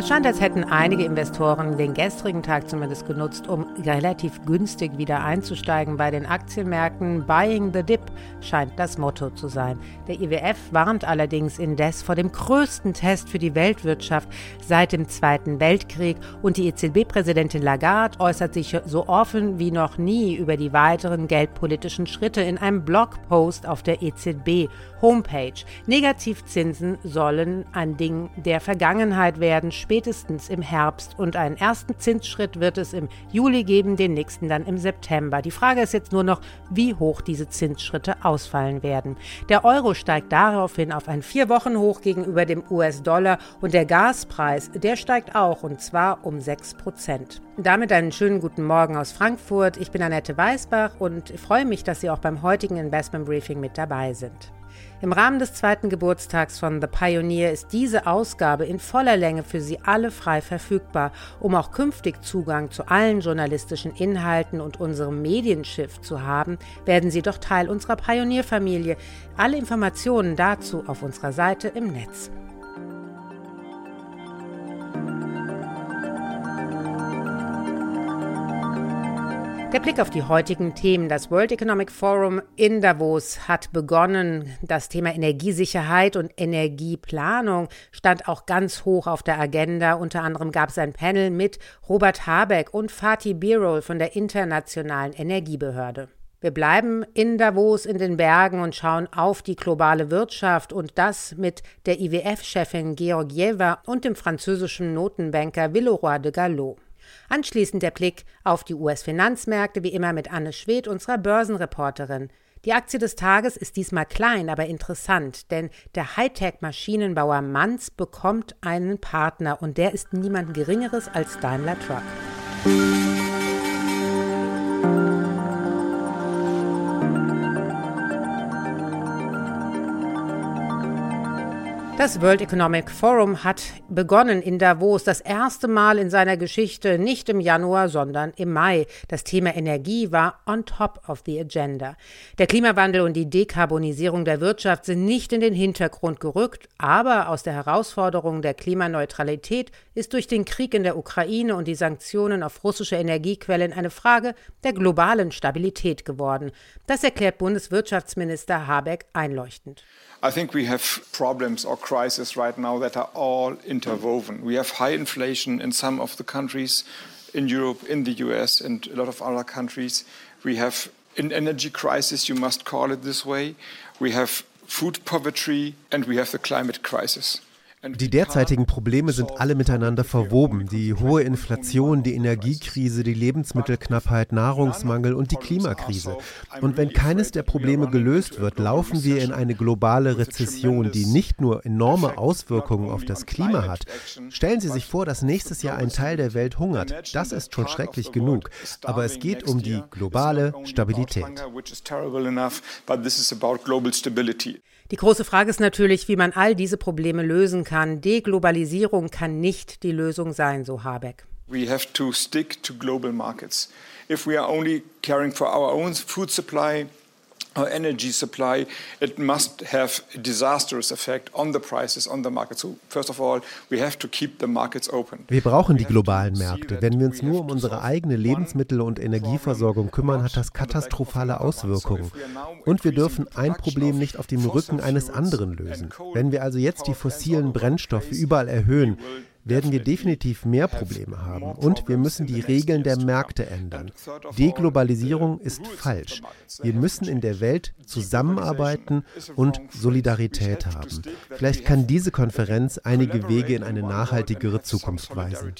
Es scheint, als hätten einige Investoren den gestrigen Tag zumindest genutzt, um relativ günstig wieder einzusteigen bei den Aktienmärkten. Buying the Dip scheint das Motto zu sein. Der IWF warnt allerdings indes vor dem größten Test für die Weltwirtschaft seit dem Zweiten Weltkrieg und die EZB-Präsidentin Lagarde äußert sich so offen wie noch nie über die weiteren geldpolitischen Schritte in einem Blogpost auf der EZB-Homepage. Negativzinsen sollen ein Ding der Vergangenheit werden spätestens im Herbst und einen ersten Zinsschritt wird es im Juli geben, den nächsten dann im September. Die Frage ist jetzt nur noch, wie hoch diese Zinsschritte ausfallen werden. Der Euro steigt daraufhin auf ein vier Wochen hoch gegenüber dem US-Dollar und der Gaspreis, der steigt auch und zwar um 6 Prozent. Damit einen schönen guten Morgen aus Frankfurt. Ich bin Annette Weißbach und freue mich, dass Sie auch beim heutigen Investment Briefing mit dabei sind. Im Rahmen des zweiten Geburtstags von The Pioneer ist diese Ausgabe in voller Länge für Sie alle frei verfügbar. Um auch künftig Zugang zu allen journalistischen Inhalten und unserem Medienschiff zu haben, werden Sie doch Teil unserer Pionierfamilie. Alle Informationen dazu auf unserer Seite im Netz. Der Blick auf die heutigen Themen. Das World Economic Forum in Davos hat begonnen. Das Thema Energiesicherheit und Energieplanung stand auch ganz hoch auf der Agenda. Unter anderem gab es ein Panel mit Robert Habeck und Fatih Birol von der Internationalen Energiebehörde. Wir bleiben in Davos in den Bergen und schauen auf die globale Wirtschaft und das mit der IWF-Chefin Georgieva und dem französischen Notenbanker Villeroy de Gallo. Anschließend der Blick auf die US-Finanzmärkte, wie immer mit Anne Schwedt, unserer Börsenreporterin. Die Aktie des Tages ist diesmal klein, aber interessant, denn der Hightech-Maschinenbauer Manz bekommt einen Partner und der ist niemand Geringeres als Daimler Truck. Das World Economic Forum hat begonnen in Davos, das erste Mal in seiner Geschichte, nicht im Januar, sondern im Mai. Das Thema Energie war on top of the agenda. Der Klimawandel und die Dekarbonisierung der Wirtschaft sind nicht in den Hintergrund gerückt, aber aus der Herausforderung der Klimaneutralität ist durch den Krieg in der Ukraine und die Sanktionen auf russische Energiequellen eine Frage der globalen Stabilität geworden. Das erklärt Bundeswirtschaftsminister Habeck einleuchtend. I think we have problems or crises right now that are all interwoven. We have high inflation in some of the countries in Europe, in the US, and a lot of other countries. We have an energy crisis, you must call it this way. We have food poverty, and we have the climate crisis. Die derzeitigen Probleme sind alle miteinander verwoben. Die hohe Inflation, die Energiekrise, die Lebensmittelknappheit, Nahrungsmangel und die Klimakrise. Und wenn keines der Probleme gelöst wird, laufen wir in eine globale Rezession, die nicht nur enorme Auswirkungen auf das Klima hat. Stellen Sie sich vor, dass nächstes Jahr ein Teil der Welt hungert. Das ist schon schrecklich genug. Aber es geht um die globale Stabilität. Die große Frage ist natürlich, wie man all diese Probleme lösen kann. Deglobalisierung kann nicht die Lösung sein, so Habeck. We have to stick to global markets. If we are only caring for our own food supply, energy supply, it must have a disastrous effect on the prices on the market. So first of all, we have to keep the markets open. Wir brauchen die globalen Märkte. Wenn wir uns nur um unsere eigene Lebensmittel- und Energieversorgung kümmern, hat das katastrophale Auswirkungen. Und wir dürfen ein Problem nicht auf dem Rücken eines anderen lösen. Wenn wir also jetzt die fossilen Brennstoffe überall erhöhen, werden wir definitiv mehr Probleme haben und wir müssen die Regeln der Märkte ändern. Deglobalisierung ist falsch. Wir müssen in der Welt zusammenarbeiten und Solidarität haben. Vielleicht kann diese Konferenz einige Wege in eine nachhaltigere Zukunft weisen.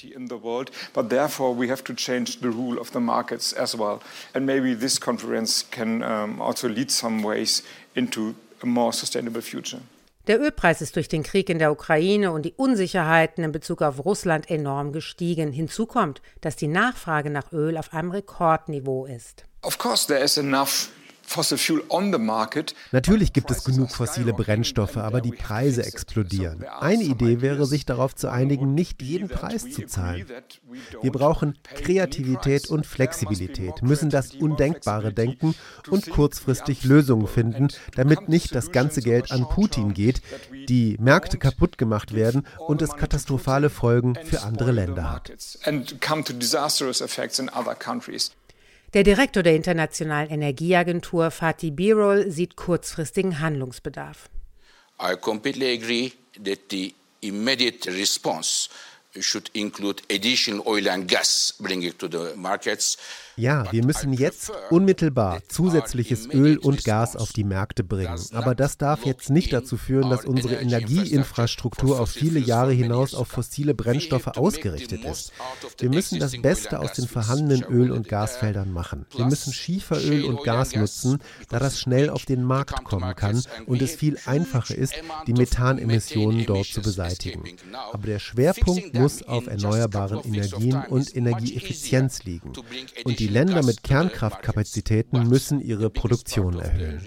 into a more sustainable future. Der Ölpreis ist durch den Krieg in der Ukraine und die Unsicherheiten in Bezug auf Russland enorm gestiegen. Hinzu kommt, dass die Nachfrage nach Öl auf einem Rekordniveau ist. Of course there is enough Natürlich gibt es genug fossile Brennstoffe, aber die Preise explodieren. Eine Idee wäre, sich darauf zu einigen, nicht jeden Preis zu zahlen. Wir brauchen Kreativität und Flexibilität, müssen das Undenkbare denken und kurzfristig Lösungen finden, damit nicht das ganze Geld an Putin geht, die Märkte kaputt gemacht werden und es katastrophale Folgen für andere Länder hat. Der Direktor der Internationalen Energieagentur Fatih Birol sieht kurzfristigen Handlungsbedarf. I completely agree that the immediate response should include additional oil and gas bringing to the markets. Ja, wir müssen jetzt unmittelbar zusätzliches Öl und Gas auf die Märkte bringen. Aber das darf jetzt nicht dazu führen, dass unsere Energieinfrastruktur auf viele Jahre hinaus auf fossile Brennstoffe ausgerichtet ist. Wir müssen das Beste aus den vorhandenen Öl- und Gasfeldern machen. Wir müssen Schieferöl und Gas nutzen, da das schnell auf den Markt kommen kann und es viel einfacher ist, die Methanemissionen dort zu beseitigen. Aber der Schwerpunkt muss auf erneuerbaren Energien und Energieeffizienz liegen. Und die Länder mit Kernkraftkapazitäten müssen ihre Produktion erhöhen.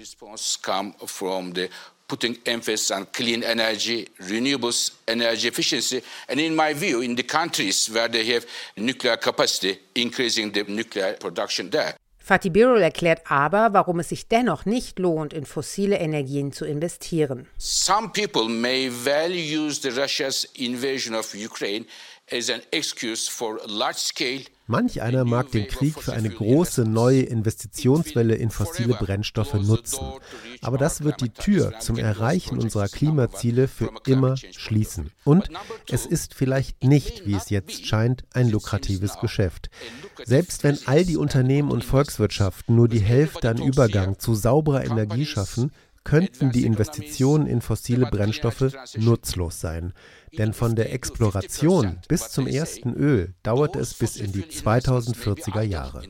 putting emphasis on clean energy, renewables, energy efficiency, and in my view, in the countries where they have nuclear capacity, increasing the nuclear production there. Fatih Birol erklärt aber, warum es sich dennoch nicht lohnt, in fossile Energien zu investieren. Some people may well use the Russia's invasion of Ukraine Manch einer mag den Krieg für eine große neue Investitionswelle in fossile Brennstoffe nutzen. Aber das wird die Tür zum Erreichen unserer Klimaziele für immer schließen. Und es ist vielleicht nicht, wie es jetzt scheint, ein lukratives Geschäft. Selbst wenn all die Unternehmen und Volkswirtschaften nur die Hälfte an Übergang zu sauberer Energie schaffen, könnten die Investitionen in fossile Brennstoffe nutzlos sein. Denn von der Exploration bis zum ersten Öl dauert es bis in die 2040er Jahre.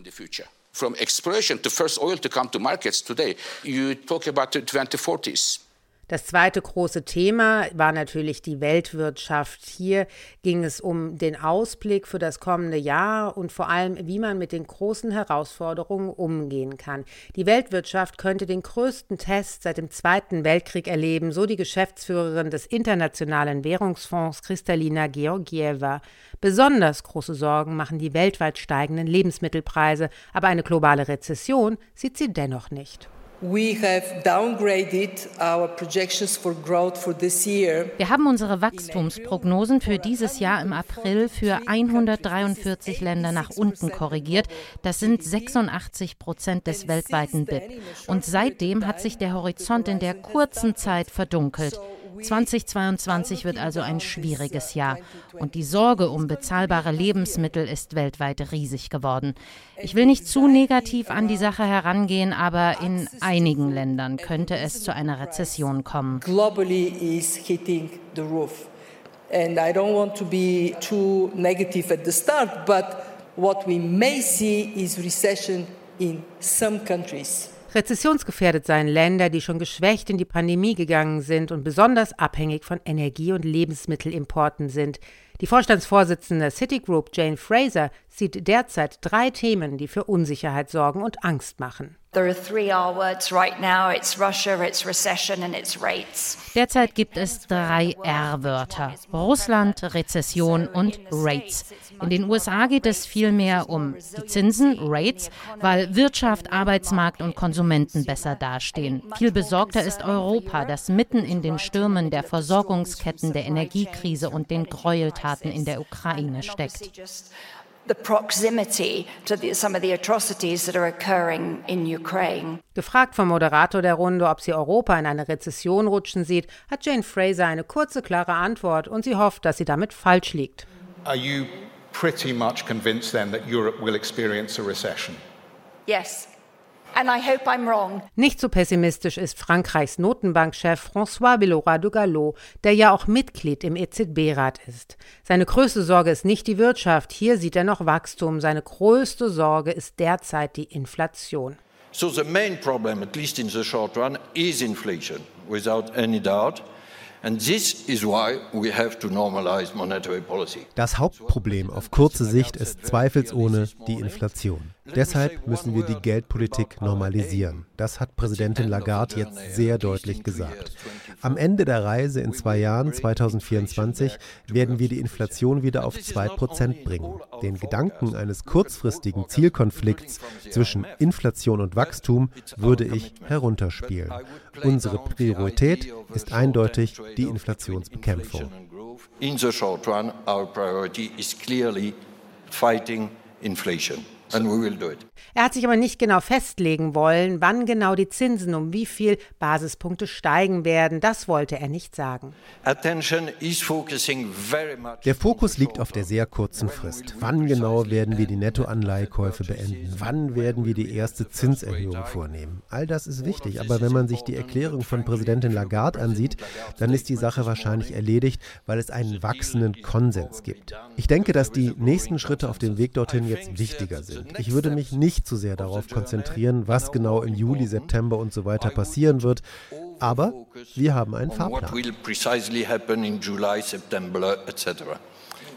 From exploration to first oil to come to markets today, you talk about the 2040s. Das zweite große Thema war natürlich die Weltwirtschaft. Hier ging es um den Ausblick für das kommende Jahr und vor allem, wie man mit den großen Herausforderungen umgehen kann. Die Weltwirtschaft könnte den größten Test seit dem Zweiten Weltkrieg erleben, so die Geschäftsführerin des Internationalen Währungsfonds Kristalina Georgieva. Besonders große Sorgen machen die weltweit steigenden Lebensmittelpreise, aber eine globale Rezession sieht sie dennoch nicht. Wir haben unsere Wachstumsprognosen für dieses Jahr im April für 143 Länder nach unten korrigiert. Das sind 86 Prozent des weltweiten BIP. Und seitdem hat sich der Horizont in der kurzen Zeit verdunkelt. 2022 wird also ein schwieriges Jahr und die Sorge um bezahlbare Lebensmittel ist weltweit riesig geworden. Ich will nicht zu negativ an die Sache herangehen, aber in einigen Ländern könnte es zu einer Rezession kommen. Globally is hitting the roof. And I don't want to be too negative at the start, but what we may see is recession in some countries. Rezessionsgefährdet seien Länder, die schon geschwächt in die Pandemie gegangen sind und besonders abhängig von Energie- und Lebensmittelimporten sind. Die Vorstandsvorsitzende Citigroup Jane Fraser sieht derzeit drei Themen, die für Unsicherheit sorgen und Angst machen. Derzeit gibt es drei R-Wörter: Russland, Rezession und Rates. In den USA geht es vielmehr um die Zinsen, Rates, weil Wirtschaft, Arbeitsmarkt und Konsumenten besser dastehen. Viel besorgter ist Europa, das mitten in den Stürmen der Versorgungsketten, der Energiekrise und den Gräueltaten in der Ukraine steckt the proximity to the, some of the atrocities that are occurring in Ukraine. Gefragt vom Moderator der Runde, ob sie Europa in eine Rezession rutschen sieht, hat Jane Fraser eine kurze, klare Antwort und sie hofft, dass sie damit falsch liegt. Are you pretty much convinced then that Europe will experience a recession? Yes. Nicht so pessimistisch ist Frankreichs Notenbankchef François Villeroy de Gallo, der ja auch Mitglied im EZB-Rat ist. Seine größte Sorge ist nicht die Wirtschaft, hier sieht er noch Wachstum. Seine größte Sorge ist derzeit die Inflation. So the main problem, at least in the short run, is inflation, without any doubt. Das Hauptproblem auf kurze Sicht ist zweifelsohne die Inflation. Deshalb müssen wir die Geldpolitik normalisieren. Das hat Präsidentin Lagarde jetzt sehr deutlich gesagt. Am Ende der Reise in zwei Jahren, 2024, werden wir die Inflation wieder auf 2% bringen. Den Gedanken eines kurzfristigen Zielkonflikts zwischen Inflation und Wachstum würde ich herunterspielen. Unsere Priorität ist eindeutig die Inflationsbekämpfung. In the short run, our priority is clearly fighting inflation. And we will do it. Er hat sich aber nicht genau festlegen wollen, wann genau die Zinsen um wie viel Basispunkte steigen werden. Das wollte er nicht sagen. Der Fokus liegt auf der sehr kurzen Frist. Wann genau werden wir die Nettoanleihekäufe beenden? Wann werden wir die erste Zinserhöhung vornehmen? All das ist wichtig, aber wenn man sich die Erklärung von Präsidentin Lagarde ansieht, dann ist die Sache wahrscheinlich erledigt, weil es einen wachsenden Konsens gibt. Ich denke, dass die nächsten Schritte auf dem Weg dorthin jetzt wichtiger sind. Ich würde mich nicht zu sehr darauf konzentrieren, was genau im Juli, September und so weiter passieren wird. Aber wir haben einen Fahrplan.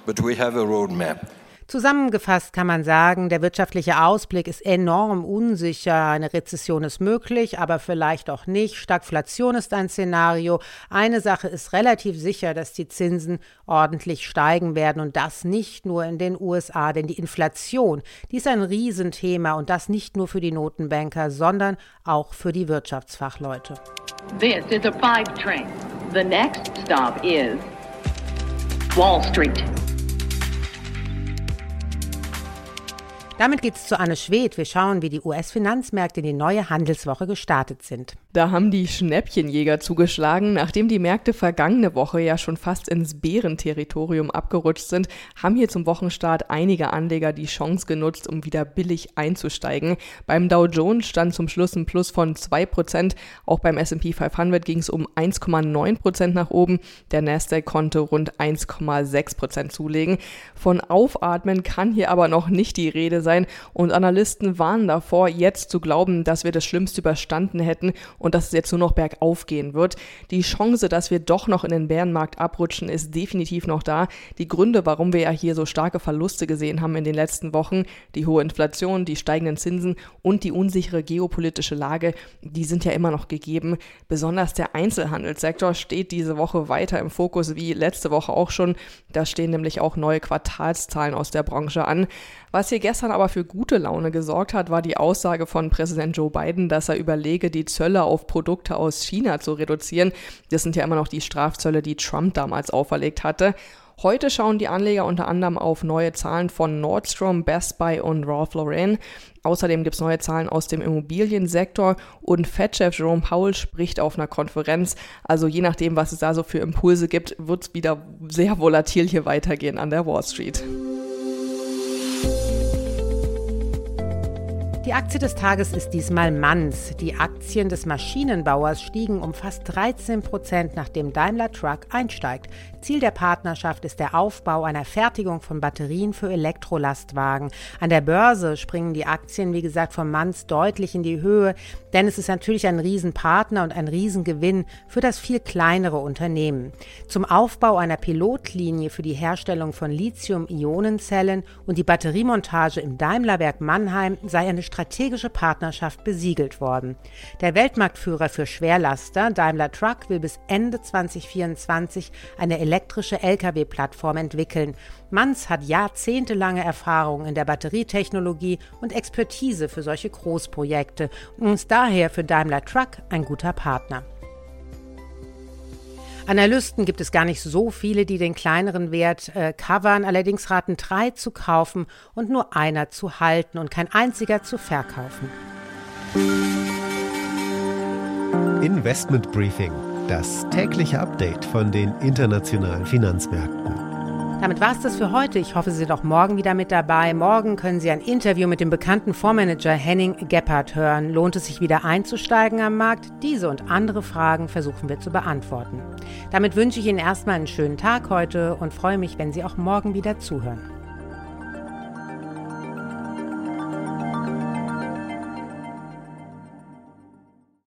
But we have a roadmap. Zusammengefasst kann man sagen, der wirtschaftliche Ausblick ist enorm unsicher. Eine Rezession ist möglich, aber vielleicht auch nicht. Stagflation ist ein Szenario. Eine Sache ist relativ sicher, dass die Zinsen ordentlich steigen werden und das nicht nur in den USA, denn die Inflation, die ist ein Riesenthema und das nicht nur für die Notenbanker, sondern auch für die Wirtschaftsfachleute. This is a five train. The next stop is Wall Street. Damit geht es zu Anne Schwedt. Wir schauen, wie die US-Finanzmärkte in die neue Handelswoche gestartet sind. Da haben die Schnäppchenjäger zugeschlagen. Nachdem die Märkte vergangene Woche ja schon fast ins Bärenterritorium abgerutscht sind, haben hier zum Wochenstart einige Anleger die Chance genutzt, um wieder billig einzusteigen. Beim Dow Jones stand zum Schluss ein Plus von 2%. Auch beim S&P 500 ging es um 1,9% nach oben. Der Nasdaq konnte rund 1,6% zulegen. Von Aufatmen kann hier aber noch nicht die Rede sein und Analysten warnen davor, jetzt zu glauben, dass wir das Schlimmste überstanden hätten dass es jetzt nur noch bergauf gehen wird. Die Chance, dass wir doch noch in den Bärenmarkt abrutschen, ist definitiv noch da. Die Gründe, warum wir ja hier so starke Verluste gesehen haben in den letzten Wochen, die hohe Inflation, die steigenden Zinsen und die unsichere geopolitische Lage, die sind ja immer noch gegeben. Besonders der Einzelhandelssektor steht diese Woche weiter im Fokus wie letzte Woche auch schon. Da stehen nämlich auch neue Quartalszahlen aus der Branche an. Was hier gestern aber für gute Laune gesorgt hat, war die Aussage von Präsident Joe Biden, dass er überlege, die Zölle auf Produkte aus China zu reduzieren. Das sind ja immer noch die Strafzölle, die Trump damals auferlegt hatte. Heute schauen die Anleger unter anderem auf neue Zahlen von Nordstrom, Best Buy und Ralph Lauren. Außerdem gibt es neue Zahlen aus dem Immobiliensektor und Fed-Chef Jerome Powell spricht auf einer Konferenz. Also je nachdem, was es da so für Impulse gibt, wird es wieder sehr volatil hier weitergehen an der Wall Street. Die Aktie des Tages ist diesmal Manns. Die Aktien des Maschinenbauers stiegen um fast 13 Prozent, nachdem Daimler Truck einsteigt. Ziel der Partnerschaft ist der Aufbau einer Fertigung von Batterien für Elektrolastwagen. An der Börse springen die Aktien, wie gesagt, von Manns deutlich in die Höhe, denn es ist natürlich ein Riesenpartner und ein Riesengewinn für das viel kleinere Unternehmen. Zum Aufbau einer Pilotlinie für die Herstellung von Lithium-Ionenzellen und die Batteriemontage im Daimlerwerk Mannheim sei eine strategische Partnerschaft besiegelt worden. Der Weltmarktführer für Schwerlaster, Daimler Truck, will bis Ende 2024 eine elektrische Lkw-Plattform entwickeln. Manz hat jahrzehntelange Erfahrung in der Batterietechnologie und Expertise für solche Großprojekte und ist daher für Daimler Truck ein guter Partner. Analysten gibt es gar nicht so viele, die den kleineren Wert äh, covern. Allerdings raten drei zu kaufen und nur einer zu halten und kein einziger zu verkaufen. Investment Briefing, das tägliche Update von den internationalen Finanzmärkten. Damit war es das für heute. Ich hoffe, Sie sind auch morgen wieder mit dabei. Morgen können Sie ein Interview mit dem bekannten Fondsmanager Henning Gebhardt hören. Lohnt es sich wieder einzusteigen am Markt? Diese und andere Fragen versuchen wir zu beantworten. Damit wünsche ich Ihnen erstmal einen schönen Tag heute und freue mich, wenn Sie auch morgen wieder zuhören.